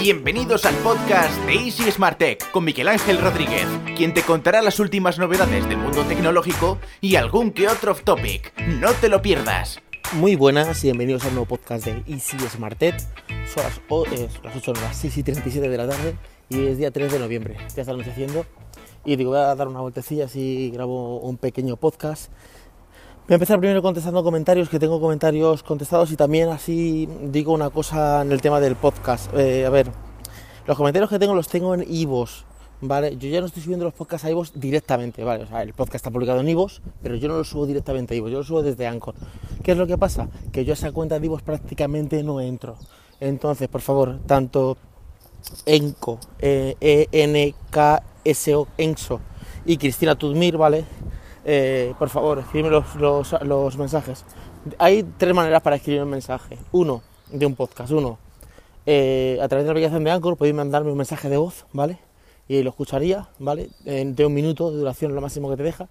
Bienvenidos al podcast de Easy Smart Tech con Miguel Ángel Rodríguez, quien te contará las últimas novedades del mundo tecnológico y algún que otro off topic. No te lo pierdas. Muy buenas y bienvenidos al nuevo podcast de Easy Smart Tech. Son las, eh, las 8, no, las 6 y 37 de la tarde y es día 3 de noviembre. Ya estamos haciendo y digo, voy a dar una vueltecilla así grabo un pequeño podcast. Voy a empezar primero contestando comentarios, que tengo comentarios contestados y también así digo una cosa en el tema del podcast. Eh, a ver, los comentarios que tengo los tengo en Ivos, ¿vale? Yo ya no estoy subiendo los podcasts a Ivos directamente, ¿vale? O sea, el podcast está publicado en Ivos, pero yo no lo subo directamente a Ivos, yo lo subo desde Anchor. ¿Qué es lo que pasa? Que yo a esa cuenta de Ivos prácticamente no entro. Entonces, por favor, tanto Enco, eh, E-N-K-S-O, Enso y Cristina Tudmir, ¿vale? Eh, por favor, escríbeme los, los, los mensajes. Hay tres maneras para escribir un mensaje. Uno, de un podcast. Uno, eh, a través de la aplicación de Anchor podéis mandarme un mensaje de voz, ¿vale? Y lo escucharía, ¿vale? De un minuto de duración, lo máximo que te deja.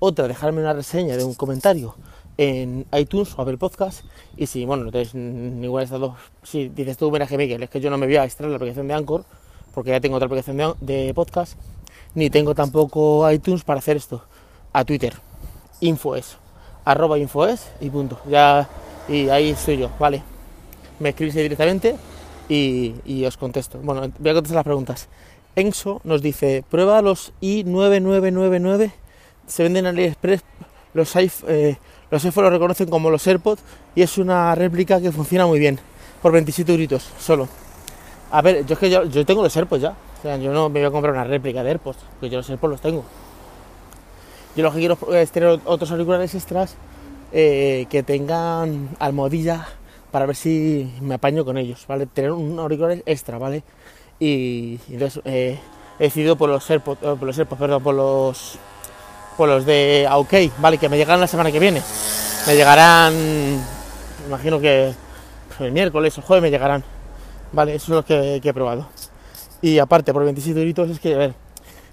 Otra, dejarme una reseña de un comentario en iTunes o Apple Podcast. Y si, bueno, no tenéis ninguna de estas dos, si dices tú, mira, Miguel, es que yo no me voy a extraer la aplicación de Anchor, porque ya tengo otra aplicación de podcast, ni tengo tampoco iTunes para hacer esto. A Twitter, infoes, arroba infoes y punto. Ya, y ahí estoy yo, ¿vale? Me escribís directamente y, y os contesto. Bueno, voy a contestar las preguntas. Enso nos dice, prueba los i9999, se venden en AliExpress, los eh, los iPhone lo reconocen como los AirPods y es una réplica que funciona muy bien, por 27 euritos solo. A ver, yo es que yo, yo tengo los AirPods ya, o sea, yo no me voy a comprar una réplica de AirPods, porque yo los AirPods los tengo. Yo lo que quiero es tener otros auriculares extras eh, que tengan almohadilla para ver si me apaño con ellos, ¿vale? Tener un auricular extra, ¿vale? Y, eh, he decidido por los AirPods, eh, por los AirPods, perdón, por los por los de OK, ¿vale? Que me llegarán la semana que viene. Me llegarán, me imagino que el miércoles o jueves me llegarán, ¿vale? Eso es lo que, que he probado. Y aparte, por 27 euritos es que, a ver,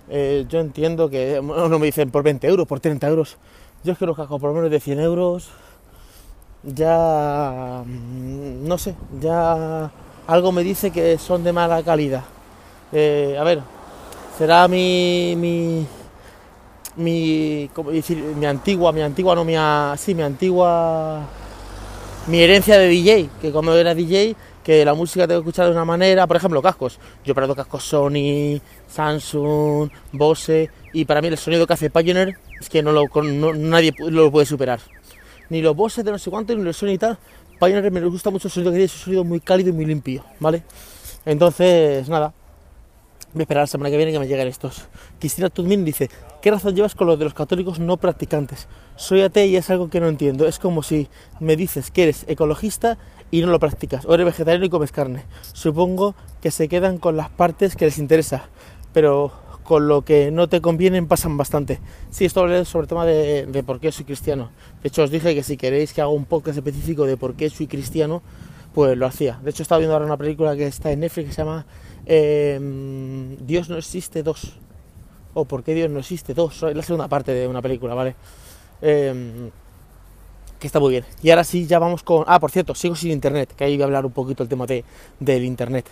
eh, yo entiendo que uno me dicen por 20 euros, por 30 euros. Yo es que los cascos por menos de 100 euros ya mm, no sé, ya algo me dice que son de mala calidad. Eh, a ver, será mi mi mi ¿cómo decir? mi antigua, mi antigua no mi sí, mi antigua mi herencia de DJ, que cuando era DJ que la música tengo que escuchar de una manera, por ejemplo, cascos. Yo he probado cascos Sony, Samsung, Bose y para mí el sonido que hace Pioneer es que no lo no- nadie lo puede superar ni los bosses de no sé cuánto, ni los Sony y tal. Pioneer me gusta mucho el sonido que tiene, es un sonido muy cálido y muy limpio, ¿vale? Entonces, nada, voy a esperar la semana que viene que me lleguen estos. Cristina Tudmin dice, ¿qué razón llevas con lo de los católicos no practicantes? Soy ateo y es algo que no entiendo. Es como si me dices que eres ecologista y no lo practicas, o eres vegetariano y comes carne. Supongo que se quedan con las partes que les interesa, pero con lo que no te convienen pasan bastante. Sí, esto hablé sobre el tema de, por qué soy cristiano. De hecho, os dije que si queréis que haga un podcast específico de por qué soy cristiano, pues lo hacía. De hecho, estaba viendo ahora una película que está en Netflix que se llama eh, Dios no existe 2. O por qué Dios no existe 2. Es la segunda parte de una película, ¿vale? Eh, que está muy bien. Y ahora sí, ya vamos con... Ah, por cierto, sigo sin internet, que ahí voy a hablar un poquito el tema de, del internet.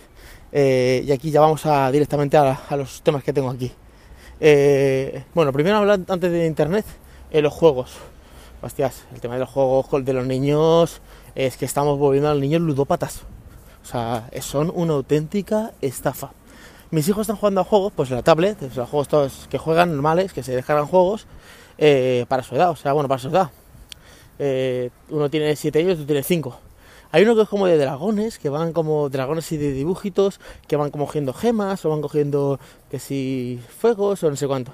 Eh, y aquí ya vamos a, directamente a, los temas que tengo aquí. Eh, bueno, primero hablar antes de internet, eh, los juegos. Hostias, el tema de los juegos de los niños es que estamos volviendo a los niños ludópatas. O sea, son una auténtica estafa. Mis hijos están jugando a juegos, pues la tablet, sea, juegos todos que juegan normales, que se descargan juegos eh, para su edad, o sea, bueno, para su edad. Eh, uno tiene 7 años, otro tiene 5. Hay uno que es como de dragones, que van como dragones y de dibujitos, que van cogiendo gemas, o van cogiendo que si fuegos, o no sé cuánto.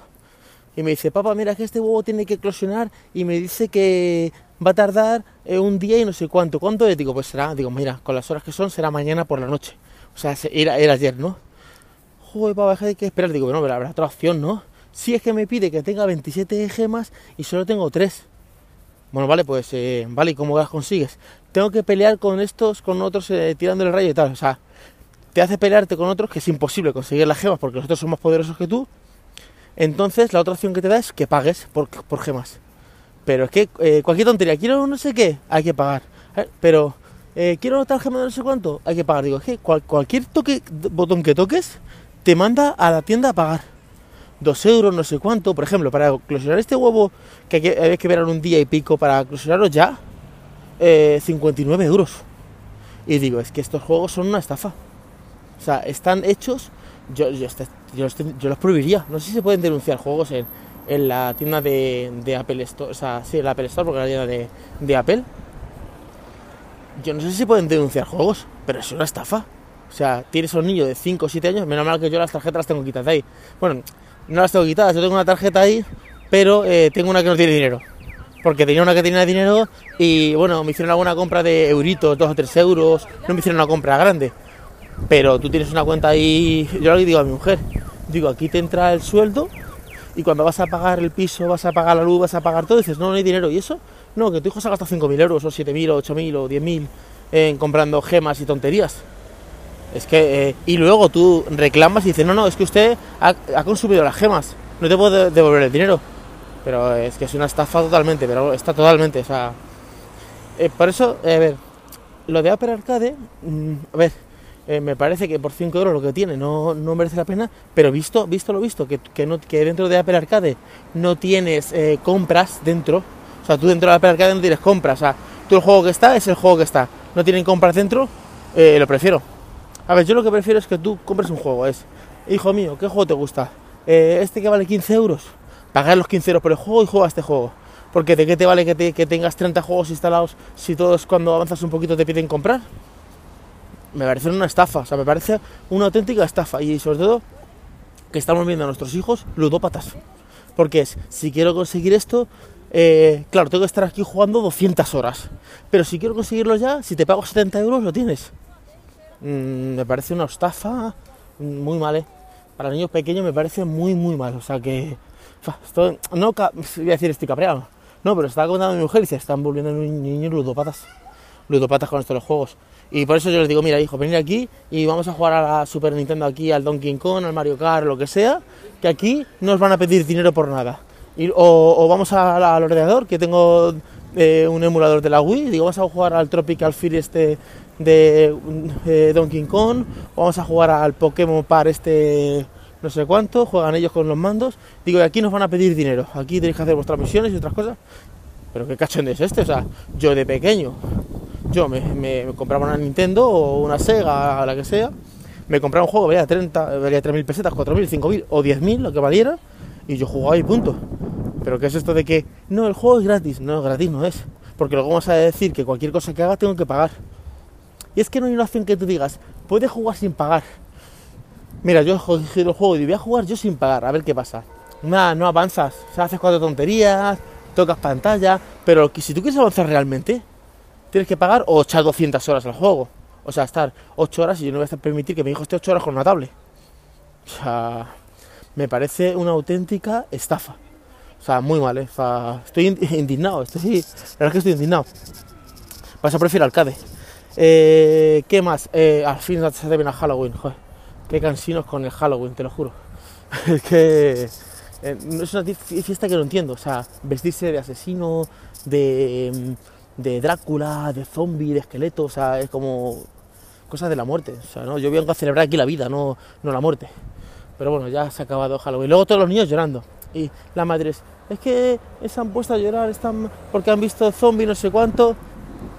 Y me dice, papá, mira que este huevo tiene que eclosionar y me dice que va a tardar eh, un día y no sé cuánto. ¿Cuánto es? Digo, pues será, digo, mira, con las horas que son, será mañana por la noche. O sea, se- era, ayer, ¿no? Joder, papá, hay que esperar. Digo, bueno, pero habrá otra opción, ¿no? Si es que me pide que tenga 27 gemas y solo tengo 3. Bueno, vale, pues, eh, vale, ¿y cómo las consigues? Tengo que pelear con estos, con otros, eh, tirando el rayo y tal. O sea, te hace pelearte con otros que es imposible conseguir las gemas porque los otros son más poderosos que tú. Entonces, la otra opción que te da es que pagues por, gemas. Pero es que eh, cualquier tontería, quiero no sé qué, hay que pagar. Pero eh, quiero una tarjeta de no sé cuánto, hay que pagar. Digo, es que cual- cualquier toque, botón que toques, te manda a la tienda a pagar. Dos euros, no sé cuánto. Por ejemplo, para eclosionar este huevo, que hay que, esperar un día y pico para eclosionarlo ya, eh, 59 euros. Y digo, es que estos juegos son una estafa. O sea, están hechos. Yo, yo, este- ten- yo los prohibiría. No sé si se pueden denunciar juegos en, en la tienda de, de Apple Store. O sea, sí, en la Apple Store, porque es la tienda de, de Apple. Yo no sé si se pueden denunciar juegos, pero es una estafa. O sea, tienes a un niño de 5 o 7 años. Menos mal que yo las tarjetas las tengo quitadas de ahí. Bueno, no las tengo quitadas. Yo tengo una tarjeta ahí, pero eh, tengo una que no tiene dinero. Porque tenía una que tenía dinero y bueno, me hicieron alguna compra de euritos, 2 o 3 euros. No me hicieron una compra grande. Pero tú tienes una cuenta ahí, yo le digo a mi mujer, digo, aquí te entra el sueldo y cuando vas a pagar el piso, vas a pagar la luz, vas a pagar todo, dices, no, no hay dinero. ¿Y eso? No, que tu hijo se ha gastado 5.000 euros o 7.000 o 8.000 o 10.000 en comprando gemas y tonterías. Es que, eh, y luego tú reclamas y dices, no, no, es que usted ha, consumido las gemas, no te puedo de- devolver el dinero. Pero es que es una estafa totalmente, pero está totalmente, o sea... eh, por eso, eh, a ver, lo de Apple Arcade, mm, a ver, eh, me parece que por 5 euros lo que tiene no, no merece la pena, pero visto, visto lo visto, que, que, no, que dentro de Apple Arcade no tienes compras dentro, o sea, tú dentro de Apple Arcade no tienes compras, o sea, tú el juego que está es el juego que está, no tienen compras dentro, lo prefiero. A ver, yo lo que prefiero es que tú compres un juego, es, hijo mío, ¿qué juego te gusta? Eh, este que vale 15 euros, pagar los 15 euros por el juego y juega este juego. Porque de qué te vale que, te- que tengas 30 juegos instalados si todos cuando avanzas un poquito te piden comprar me parece una estafa, o sea, me parece una auténtica estafa y sobre todo que estamos viendo a nuestros hijos ludópatas. Porque es, si quiero conseguir esto, eh, claro, tengo que estar aquí jugando 200 horas. Pero si quiero conseguirlo ya, si te pago 70 euros, lo tienes. Mm, me parece una estafa muy mal, ¿eh? Para niños pequeños me parece muy, muy mal. O sea que, no, voy a decir estoy cabreado. No, pero estaba contando a mi mujer y se están volviendo niños ludópatas. Ludópatas con estos juegos. Y por eso yo les digo, mira hijo, venid aquí y vamos a jugar a la Super Nintendo aquí, al Donkey Kong, al Mario Kart, lo que sea, que aquí no os van a pedir dinero por nada. O, vamos al ordenador, que tengo eh, un emulador de la Wii, digo, vamos a jugar al Tropical Fear este de eh, Donkey Kong, vamos a jugar al Pokémon Par este no sé cuánto, juegan ellos con los mandos, digo, y aquí nos van a pedir dinero, aquí tenéis que hacer vuestras misiones y otras cosas. Pero qué cachondeo es este, o sea, yo de pequeño yo me, compraba una Nintendo o una Sega, la que sea, me compraba un juego, valía 30, valía 3.000 pesetas, 4.000, 5.000 o 10.000, lo que valiera, y yo jugaba y punto. Pero ¿qué es esto de que, no, el juego es gratis? No, gratis no es. Porque luego vamos a decir que cualquier cosa que haga tengo que pagar. Y es que no hay una opción que tú digas, puedes jugar sin pagar. Mira, yo he el juego y voy a jugar yo sin pagar, a ver qué pasa. Nada, no avanzas, o sea, haces cuatro tonterías, tocas pantalla, pero si tú quieres avanzar realmente, tienes que pagar o echar 200 horas al juego. O sea, estar 8 horas y yo no voy a permitir que mi hijo esté 8 horas con una tablet. O sea, me parece una auténtica estafa. O sea, muy mal, ¿eh? O sea, estoy in- indignado, estoy, la verdad es que estoy indignado. Vas a prefiero arcade. Eh, ¿Qué más? Eh, al fin se deben a Halloween, joder. Qué cansinos con el Halloween, te lo juro. es que eh, es una fiesta que no entiendo. O sea, vestirse de asesino, de, mm, de Drácula, de zombie, de esqueleto, o sea, es como cosas de la muerte. O sea, ¿no? yo vengo a celebrar aquí la vida, no, no la muerte. Pero bueno, ya se ha acabado Halloween. Luego todos los niños llorando. Y las madres, es que se han puesto a llorar, están porque han visto zombie no sé cuánto.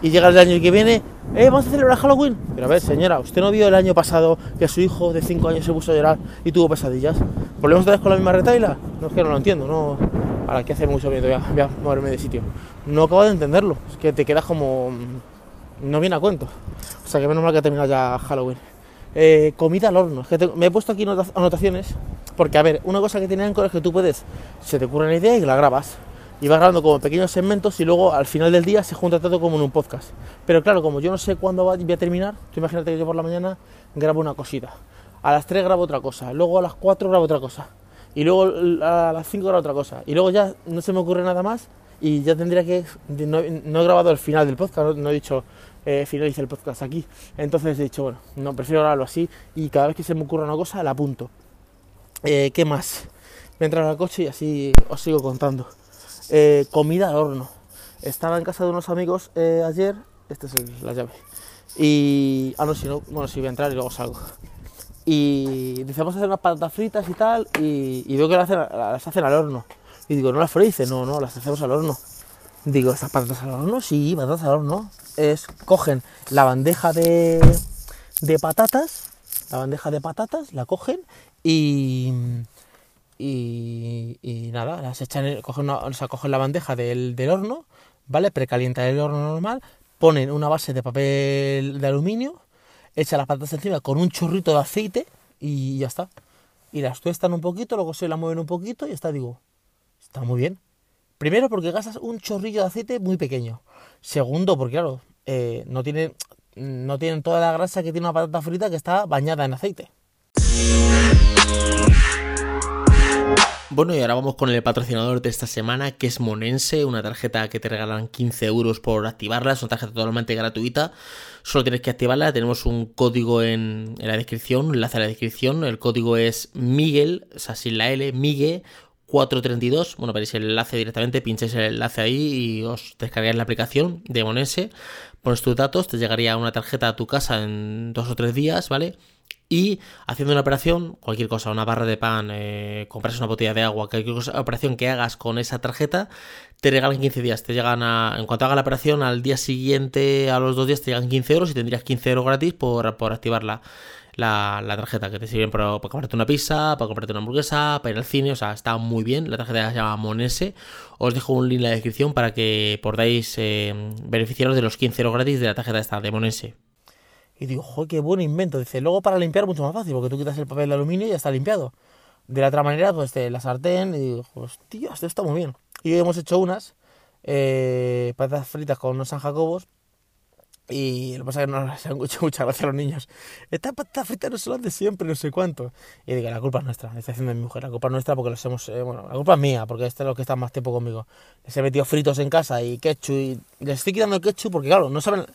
Y llega el año que viene, eh, vamos a celebrar Halloween. Pero a ver, señora, ¿usted no vio el año pasado que su hijo de 5 años se puso a llorar y tuvo pesadillas? ¿Volvemos otra vez con la misma retaila? No es que no lo entiendo, no. Para qué hacer mucho miedo, voy a, moverme de sitio. No acabo de entenderlo, es que te quedas como. mm, No viene a cuento. O sea que menos mal que ha terminado ya Halloween. Eh, comida al horno. Es que tengo- me he puesto aquí nota- anotaciones. Porque, a ver, una cosa que tiene Anchor es que tú puedes, se te ocurre una idea y la grabas. Y vas grabando como pequeños segmentos y luego al final del día se junta todo como en un podcast. Pero claro, como yo no sé cuándo va- voy a terminar, tú imagínate que yo por la mañana grabo una cosita. A las 3 grabo otra cosa. Luego a las 4 grabo otra cosa. Y luego a las 5 grabo otra cosa. Y luego ya no se me ocurre nada más y ya tendría que... No, he grabado el final del podcast, no, no he dicho eh, finalice el podcast aquí. Entonces he dicho, bueno, no, prefiero grabarlo así y cada vez que se me ocurra una cosa la apunto. Eh, ¿Qué más? Me entra al coche y así os sigo contando. Eh, comida al horno. Estaba en casa de unos amigos eh, ayer Esta es la llave. Y. Ah, no, si no. Bueno, si voy a entrar y luego salgo. Y dice, vamos a hacer unas patatas fritas y tal. Y, veo que las hacen, las hacen al horno. Y digo, ¿no las freís? No, no, las hacemos al horno. Digo, ¿estas patatas al horno? Sí, patatas al horno. Es, cogen la bandeja de, de patatas, la bandeja de patatas, la cogen y, y, nada, las echan, en- cogen, la bandeja del, del horno, ¿vale? Precalientan el horno normal, ponen una base de papel de aluminio, echan las patatas encima con un chorrito de aceite y ya está. Y las tuestan un poquito, luego se la mueven un poquito y ya está, digo, está muy bien. Primero porque gastas un chorrillo de aceite muy pequeño. Segundo porque claro, eh, no tienen no tienen toda la grasa que tiene una patata frita que está bañada en aceite. Bueno, y ahora vamos con el patrocinador de esta semana, que es Monense, una tarjeta que te regalan 15 euros por activarla, es una tarjeta totalmente gratuita, solo tienes que activarla, tenemos un código en, la descripción, un enlace a la descripción, el código es Miguel, o sea, sin la L, Migue 432, bueno, veréis el enlace directamente, pincháis el enlace ahí y os descargáis la aplicación de Monense, pones tus datos, te llegaría una tarjeta a tu casa en dos o tres días, ¿vale? Y haciendo una operación, cualquier cosa, una barra de pan, eh, compras una botella de agua, cualquier cosa, operación que hagas con esa tarjeta, te regalan 15 días. Te llegan a, en cuanto haga la operación, al día siguiente, a los dos días, te llegan 15 euros y tendrías 15 euros gratis por, por activar la, la, tarjeta, que te sirven para, para comprarte una pizza, para comprarte una hamburguesa, para ir al cine, o sea, está muy bien. La tarjeta se llama Monese. Os dejo un link en la descripción para que podáis eh, beneficiaros de los 15 euros gratis de la tarjeta esta de Monese. Y digo, joder, qué buen invento. Dice, luego para limpiar mucho más fácil, porque tú quitas el papel de aluminio y ya está limpiado. De la otra manera, pues de la sartén, y digo, hostia, esto está muy bien. Y hoy hemos hecho unas eh, patatas fritas con unos San Jacobos. Y lo que pasa es que no les han hecho mucha gracia a los niños. Estas patatas fritas no son las de siempre, no sé cuánto. Y digo, la culpa es nuestra, está haciendo mi mujer. La culpa es nuestra porque los hemos. eh, bueno, la culpa es mía, porque este es lo que está más tiempo conmigo. Les he metido fritos en casa y ketchup. Y les estoy quitando el ketchup porque, claro, no saben.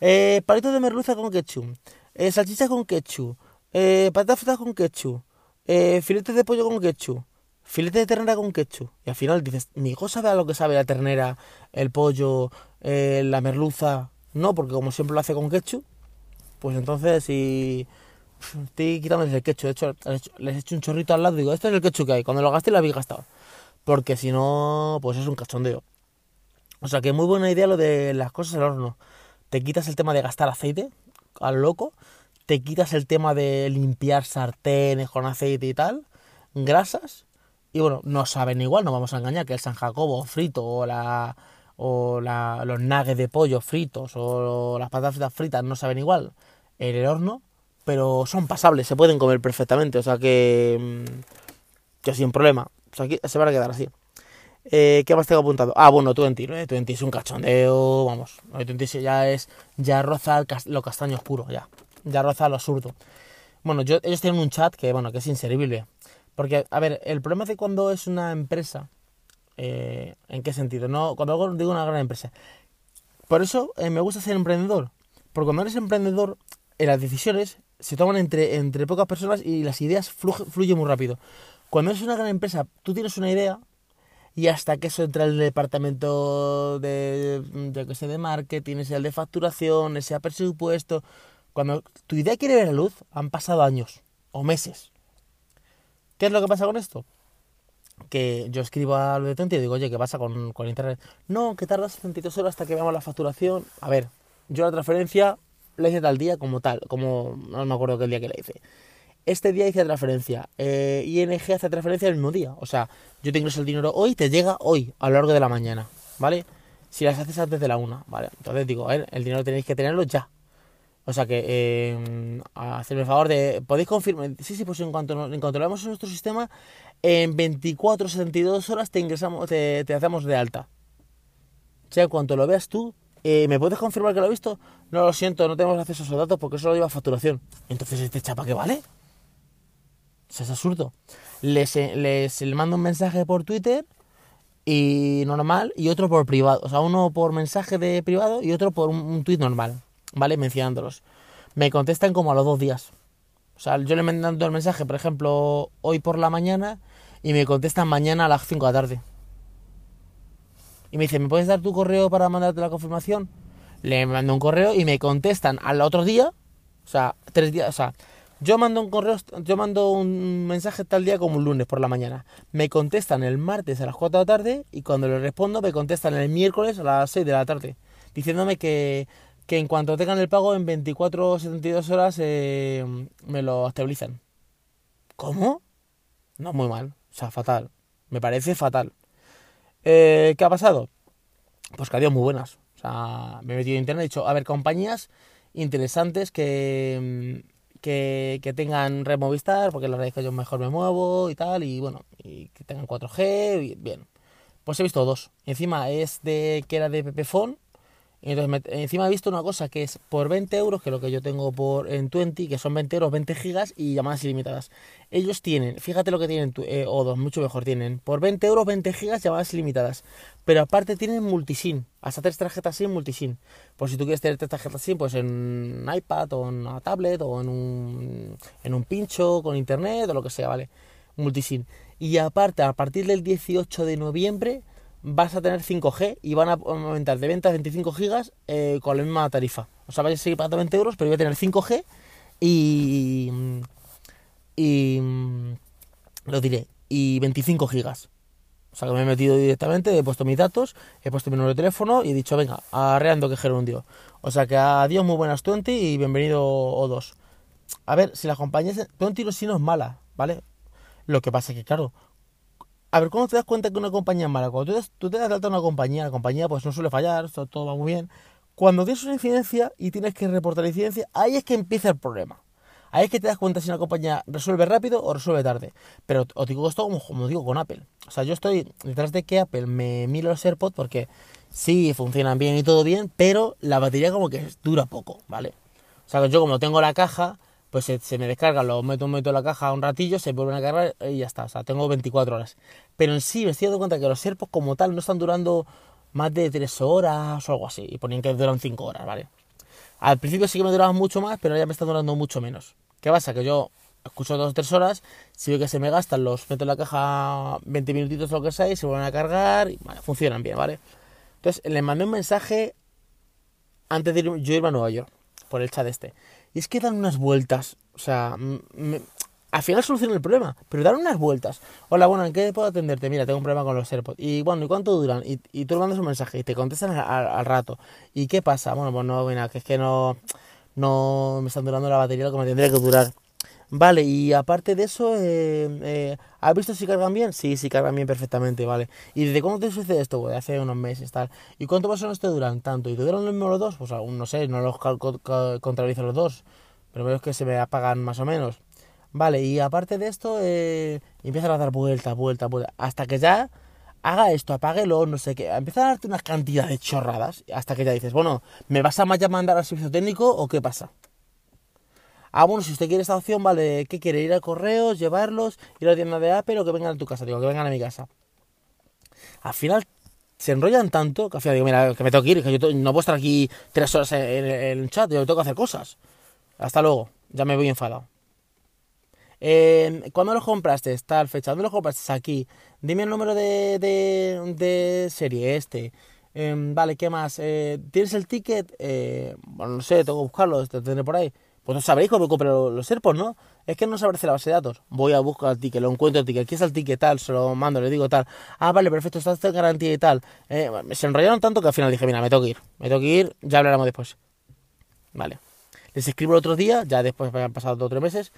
Eh, palitos de merluza con ketchup. Eh, salchichas con ketchup. Eh, patatas fritas con ketchup. Eh, filetes de pollo con ketchup. Filete de ternera con ketchup. Y al final dices, mi hijo sabe a lo que sabe la ternera, el pollo, eh, la merluza. No, porque como siempre lo hace con ketchup, pues entonces si estoy quitándoles el ketchup. De hecho, les echo- un chorrito al lado y digo, este es el ketchup que hay. Cuando lo gasté lo habéis gastado. Porque si no, pues es un cachondeo. O sea que muy buena idea lo de las cosas al horno. Te quitas el tema de gastar aceite a lo loco. Te quitas el tema de limpiar sartenes con aceite y tal. Grasas. Y bueno, no saben igual, no vamos a engañar, que el San Jacobo frito o la o la- los nuggets de pollo fritos o las patatas fritas fritas no saben igual en el horno, pero son pasables, se pueden comer perfectamente, o sea que, mm, que sin problema. O sea, aquí se van a quedar así. Eh, ¿Qué más tengo apuntado? Ah, bueno, Twenty, ¿no? Twenty es un cachondeo, vamos. Twenty ya es, ya roza cas- lo castaño oscuro, ya. Ya roza lo absurdo. Bueno, yo, ellos tienen un chat que, bueno, que es inservible. Porque, a ver, el problema de cuando es una empresa, eh, ¿en qué sentido? No, cuando digo una gran empresa. Por eso eh, me gusta ser emprendedor. Porque cuando eres emprendedor, eh, las decisiones se toman entre, entre pocas personas y las ideas fluyen muy rápido. Cuando eres una gran empresa, tú tienes una idea y hasta que eso entra el departamento de, yo que sé, de marketing, ese de facturación, ese presupuesto. Cuando tu idea quiere ver la luz, han pasado años o meses. ¿Qué es lo que pasa con esto? Que yo escribo a lo de y digo, oye, ¿qué pasa con, con internet? No, que tarda 72 horas hasta que veamos la facturación. A ver, yo la transferencia la hice tal día como tal, como no me acuerdo qué día que la hice. Este día hice transferencia, eh, ING hace transferencia el mismo día. O sea, yo te ingreso el dinero hoy, te llega hoy, a lo largo de la mañana, ¿vale? Si las haces antes de la una, ¿vale? Entonces digo, el dinero tenéis que tenerlo ya. O sea que, eh, hacerme el favor de, ¿podéis confirmar? Sí, sí, pues en cuanto, en cuanto lo veamos en nuestro sistema, en 24 72 horas te ingresamos, te, hacemos de alta. O sea, en cuanto lo veas tú, eh, ¿me puedes confirmar que lo has visto? No, lo siento, no tenemos acceso a esos datos porque eso lo lleva facturación. Entonces, ¿este chapa qué vale? O sea, es absurdo. Les, eh, les, le mando un mensaje por Twitter y normal y otro por privado. O sea, uno por mensaje de privado y otro por un, un tweet normal, ¿vale? Mencionándolos. Me contestan como a los dos días. O sea, yo le mando el mensaje, por ejemplo, hoy por la mañana y me contestan mañana a las 5 de la tarde. Y me dice, ¿me puedes dar tu correo para mandarte la confirmación? le mando un correo y me contestan al otro día, o sea, tres días, o sea, yo mando un correo, yo mando un mensaje tal día como un lunes por la mañana. Me contestan el martes a las 4 de la tarde y cuando le respondo me contestan el miércoles a las 6 de la tarde, diciéndome que, que en cuanto tengan el pago en 24 o 72 horas eh, me lo estabilizan. ¿Cómo? No, muy mal. O sea, fatal. Me parece fatal. Eh, ¿Qué ha pasado? Pues que ha muy buenas. O sea, me he metido en internet y he dicho, a ver, compañías interesantes que, que, tengan red Movistar, porque la verdad que yo mejor me muevo y tal, y bueno, y que tengan 4G, y bien. Pues he visto dos. Encima es de que era de Entonces, encima he visto una cosa que es por 20 euros, que es lo que yo tengo por en 20, que son 20 euros, 20 gigas y llamadas ilimitadas. Ellos tienen, fíjate lo que tienen, eh, o dos, mucho mejor tienen, por 20 euros, 20 gigas, llamadas ilimitadas. Pero aparte tienen multisim, hasta tres tarjetas SIM multisim. Por si tú quieres tener tres tarjetas SIM, pues en un iPad o en una tablet o en un, en un pincho con internet o lo que sea, ¿vale? Multisim. Y aparte, a partir del 18 de noviembre vas a tener 5G y van a aumentar de ventas 25 gigas eh, con la misma tarifa. O sea, vais a seguir pagando 20 euros, pero voy a tener 5G y. y. lo diré, y 25 gigas. O sea, que me he metido directamente, he puesto mis datos, he puesto mi número de teléfono y he dicho, venga, arreando que gerundio. O sea, que adiós, muy buenas 20 y bienvenido O2. A ver, si la compañía... 20 sí no es mala, ¿vale? Lo que pasa es que, claro, a ver, ¿cómo te das cuenta que una compañía es mala? Cuando tú, te das alta una compañía, la compañía pues no suele fallar, todo, va muy bien. Cuando tienes una incidencia y tienes que reportar la incidencia, ahí es que empieza el problema. Ahí es que te das cuenta si una compañía resuelve rápido o resuelve tarde. Pero os digo esto como, digo con Apple. O sea, yo estoy detrás de que Apple me mire los AirPods porque sí, funcionan bien y todo bien, pero la batería como que dura poco, ¿vale? O sea, yo como tengo la caja, pues se, me descarga, lo meto, meto en la caja un ratillo, se vuelven a cargar y ya está. O sea, tengo 24 horas. Pero en sí me estoy dando cuenta que los serpos como tal no están durando más de 3 horas o algo así. Y ponían que duran 5 horas, ¿vale? Al principio sí que me duraban mucho más, pero ya me están durando mucho menos. ¿Qué pasa? Que yo escucho 2 o 3 horas, si veo que se me gastan, los meto en la caja 20 minutitos o lo que sea y se vuelven a cargar y funcionan bien, ¿vale? Entonces les mandé un mensaje antes de yo irme a Nueva York, por el chat este. Y es que dan unas vueltas. O sea, al final solucionan el problema, pero dan unas vueltas. Hola, bueno, ¿en qué puedo atenderte? Mira, tengo un problema con los AirPods. Y bueno, ¿y cuánto duran? Y, y tú le mandas un mensaje y te contestan al, rato. ¿Y qué pasa? Bueno, pues no, mira, que es que no, no me están durando la batería lo que me tendría que durar. Vale, y aparte de eso, eh, eh, ¿has visto si cargan bien? Sí, sí cargan bien perfectamente, vale. ¿Y desde cuándo te sucede esto? Pues hace unos meses, tal. ¿Y cuánto más o menos te duran? Tanto. ¿Y te duran los mismos los dos? Pues aún no sé, no los contabilizo los dos. Pero veo que se me apagan más o menos. Vale, y aparte de esto, eh, empiezan a dar vueltas, vueltas, vueltas. Hasta que ya haga esto, apáguelo, no sé qué. Empieza a darte una cantidad de chorradas. Hasta que ya dices, bueno, ¿me vas a mandar al servicio técnico o qué pasa? Ah, bueno, si usted quiere esta opción, vale, ¿qué quiere? ¿Ir a correos, llevarlos, ir a la tienda de Apple o que vengan a tu casa? Digo, que vengan a mi casa. Al final se enrollan tanto que al final digo, mira, que me tengo que ir, que yo no puedo estar aquí tres horas en, el chat, yo tengo que hacer cosas. Hasta luego, ya me voy enfadado. Eh, ¿Cuándo los compraste? Tal fecha. ¿Dónde los compraste? Aquí. Dime el número de, de, serie este. Em, vale, ¿qué más? Eh, ¿Tienes el ticket? Eh, bueno, no sé, tengo que buscarlo, te tendré por ahí. Pues no sabréis cómo compré los AirPods, ¿no? Es que no se aparece la base de datos. Voy a buscar el ticket, lo encuentro el ticket. Aquí está el ticket tal, se lo mando, le digo tal. Ah, vale, perfecto, está en garantía y tal. Eh, se enrollaron tanto que al final dije, mira, me tengo que ir. Me tengo que ir, ya hablaremos después. Vale. Les escribo el otro día, ya después han pasado dos o tres meses.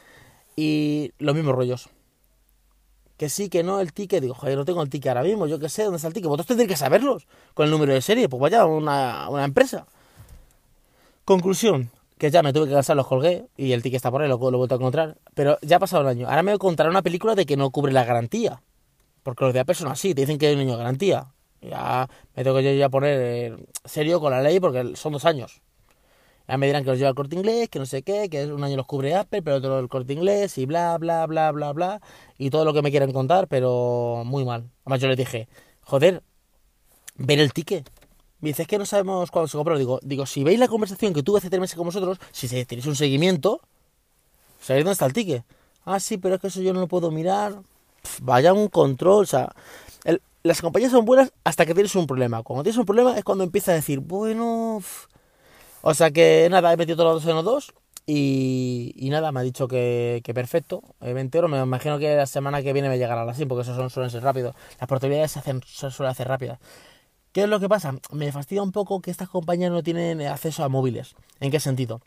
Y los mismos rollos. Que sí, que no, el ticket. Digo, joder, no tengo el ticket ahora mismo, yo qué sé, ¿dónde está el ticket? Vosotros tendréis que saberlos con el número de serie. Pues vaya, una, una empresa. Conclusión, que ya me tuve que cansar, los colgué y el ticket está por ahí, lo, lo he vuelto a encontrar. Pero ya ha pasado un año. Ahora me voy a contar una película de que no cubre la garantía. Porque los de Apple son así, te dicen que hay un año de garantía. Ya me tengo que yo ya poner eh, serio con la ley porque son dos años. Ya me dirán que los lleva el corte inglés, que no sé qué, que un año los cubre Apple, pero otro el corte inglés y bla, bla, bla, bla, bla. Y todo lo que me quieran contar, pero muy mal. Además yo les dije, joder, ver el ticket. Me dice, es que no sabemos cuándo se compró. Digo, digo, si veis la conversación que tuve hace tres meses con vosotros, si tenéis un seguimiento, sabéis dónde está el ticket. Ah, sí, pero es que eso yo no lo puedo mirar. vaya un control, o sea, las compañías son buenas hasta que tienes un problema. Cuando tienes un problema es cuando empiezas a decir, bueno, O sea que nada, he metido todos los dos en los dos. Y, y nada, me ha dicho que, que perfecto, 20 euros. Me imagino que la semana que viene me llegará SIM, porque esos son, suelen ser rápidos. Las portabilidades se, hacen, se suelen hacer rápidas. ¿Qué es lo que pasa? Me fastidia un poco que estas compañías no tienen acceso a móviles. ¿En qué sentido?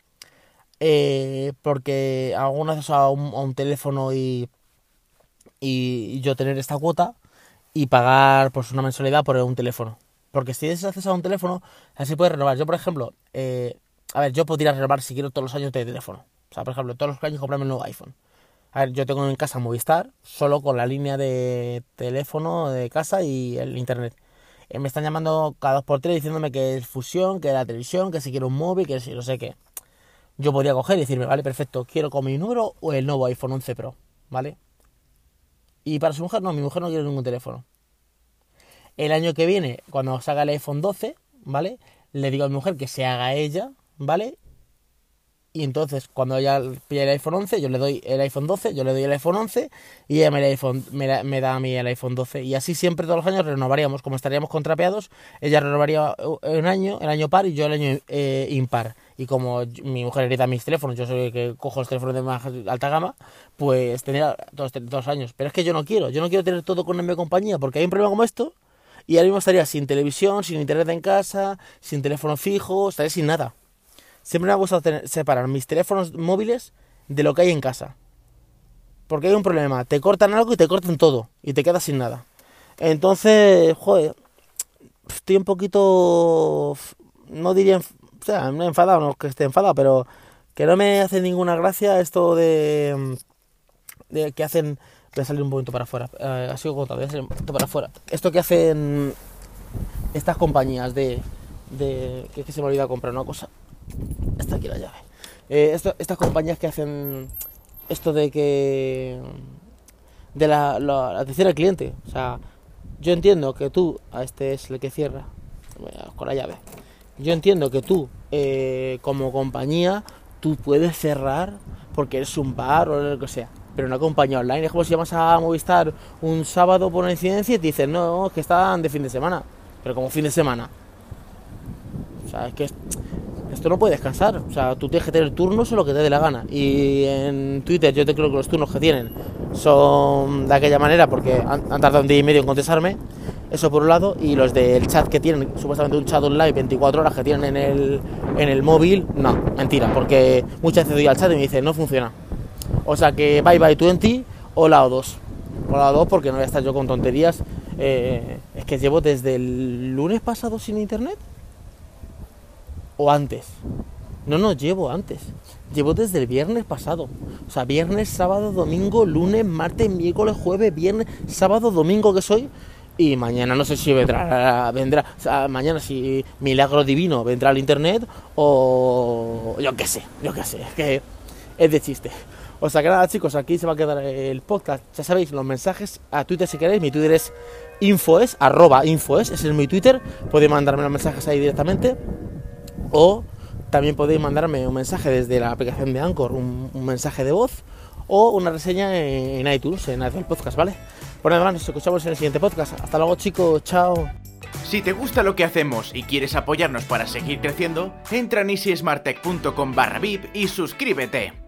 Eh, porque algún acceso a un, teléfono y, y yo tener esta cuota y pagar pues una mensualidad por un teléfono. Porque si tienes acceso a un teléfono, así puedes renovar. Yo, por ejemplo, eh, a ver, yo podría renovar si quiero todos los años de teléfono. O sea, por ejemplo, todos los años comprarme un nuevo iPhone. A ver, yo tengo en casa Movistar, solo con la línea de teléfono de casa y el internet. Eh, me están llamando cada dos por tres diciéndome que es fusión, que la televisión, que si quiero un móvil, que si no sé qué. Yo podría coger y decirme, vale, perfecto, quiero con mi número o el nuevo iPhone 11 Pro, ¿vale? Y para su mujer, no, mi mujer no quiere ningún teléfono. El año que viene, cuando salga el iPhone 12, ¿vale? Le digo a mi mujer que se haga ella, ¿vale? Y entonces, cuando ella pilla el iPhone 11, yo le doy el iPhone 12, yo le doy el iPhone 11 y ella me, el iPhone, me, me da a mí el iPhone 12. Y así siempre todos los años renovaríamos. Como estaríamos contrapeados, ella renovaría un año, el año par y yo el año eh, impar. Y como mi mujer hereda mis teléfonos, yo soy el que cojo los teléfonos de más alta gama, pues tendría todos los años. Pero es que yo no quiero, yo no quiero tener todo con misma compañía porque hay un problema como esto y ahora mismo estaría sin televisión, sin internet en casa, sin teléfono fijo, estaría sin nada. Siempre me ha gustado separar mis teléfonos móviles de lo que hay en casa. Porque hay un problema, te cortan algo y te cortan todo y te quedas sin nada. Entonces, joder, estoy un poquito, no diría, o sea, no enfadado, no que esté enfadado, pero que no me hace ninguna gracia esto de, de que hacen, voy a salir un poquito para afuera, eh, así como voy a salir un para afuera. Esto que hacen estas compañías de, de que, es que se me olvidó comprar una cosa. Está aquí la llave. Eh, estas compañías que hacen esto de que de la, la- la al cliente. O sea, yo entiendo que tú, a este es el que cierra con la llave. Yo entiendo que tú, eh, como compañía, tú puedes cerrar porque eres un bar o lo que sea. Pero una compañía online es como si llamas a Movistar un sábado por una incidencia y te dicen, no, es que están de fin de semana. Pero como fin de semana. O sea, es que esto no puede descansar. O sea, tú tienes que tener turnos o lo que te dé la gana. Y en Twitter yo te creo que los turnos que tienen son de aquella manera porque han, tardado un día y medio en contestarme. Eso por un lado. Y los del chat que tienen, supuestamente un chat online 24 horas que tienen en el, en el móvil, no, mentira. Porque muchas veces doy al chat y me dicen, no funciona. O sea que bye bye 20 o la O2. O la O2 porque no voy a estar yo con tonterías. Eh, es que llevo desde el lunes pasado sin internet o antes. No, no, llevo antes. Llevo desde el viernes pasado. O sea, viernes, sábado, domingo, lunes, martes, miércoles, jueves, viernes, sábado, domingo que soy. Y mañana no sé si vendrá, vendrá, o sea, mañana si milagro divino vendrá al internet o yo qué sé, yo qué sé, es que es de chiste. O sea que nada chicos, aquí se va a quedar el podcast. Ya sabéis, los mensajes a Twitter si queréis. Mi Twitter es infoes, arroba infoes, ese es mi Twitter. Podéis mandarme los mensajes ahí directamente. O también podéis mandarme un mensaje desde la aplicación de Anchor, un, mensaje de voz o una reseña en, en iTunes, en Apple Podcast, ¿vale? Bueno, nada más, nos escuchamos en el siguiente podcast. Hasta luego, chicos, chao. Si te gusta lo que hacemos y quieres apoyarnos para seguir creciendo, entra en easysmarttech.com barra y suscríbete.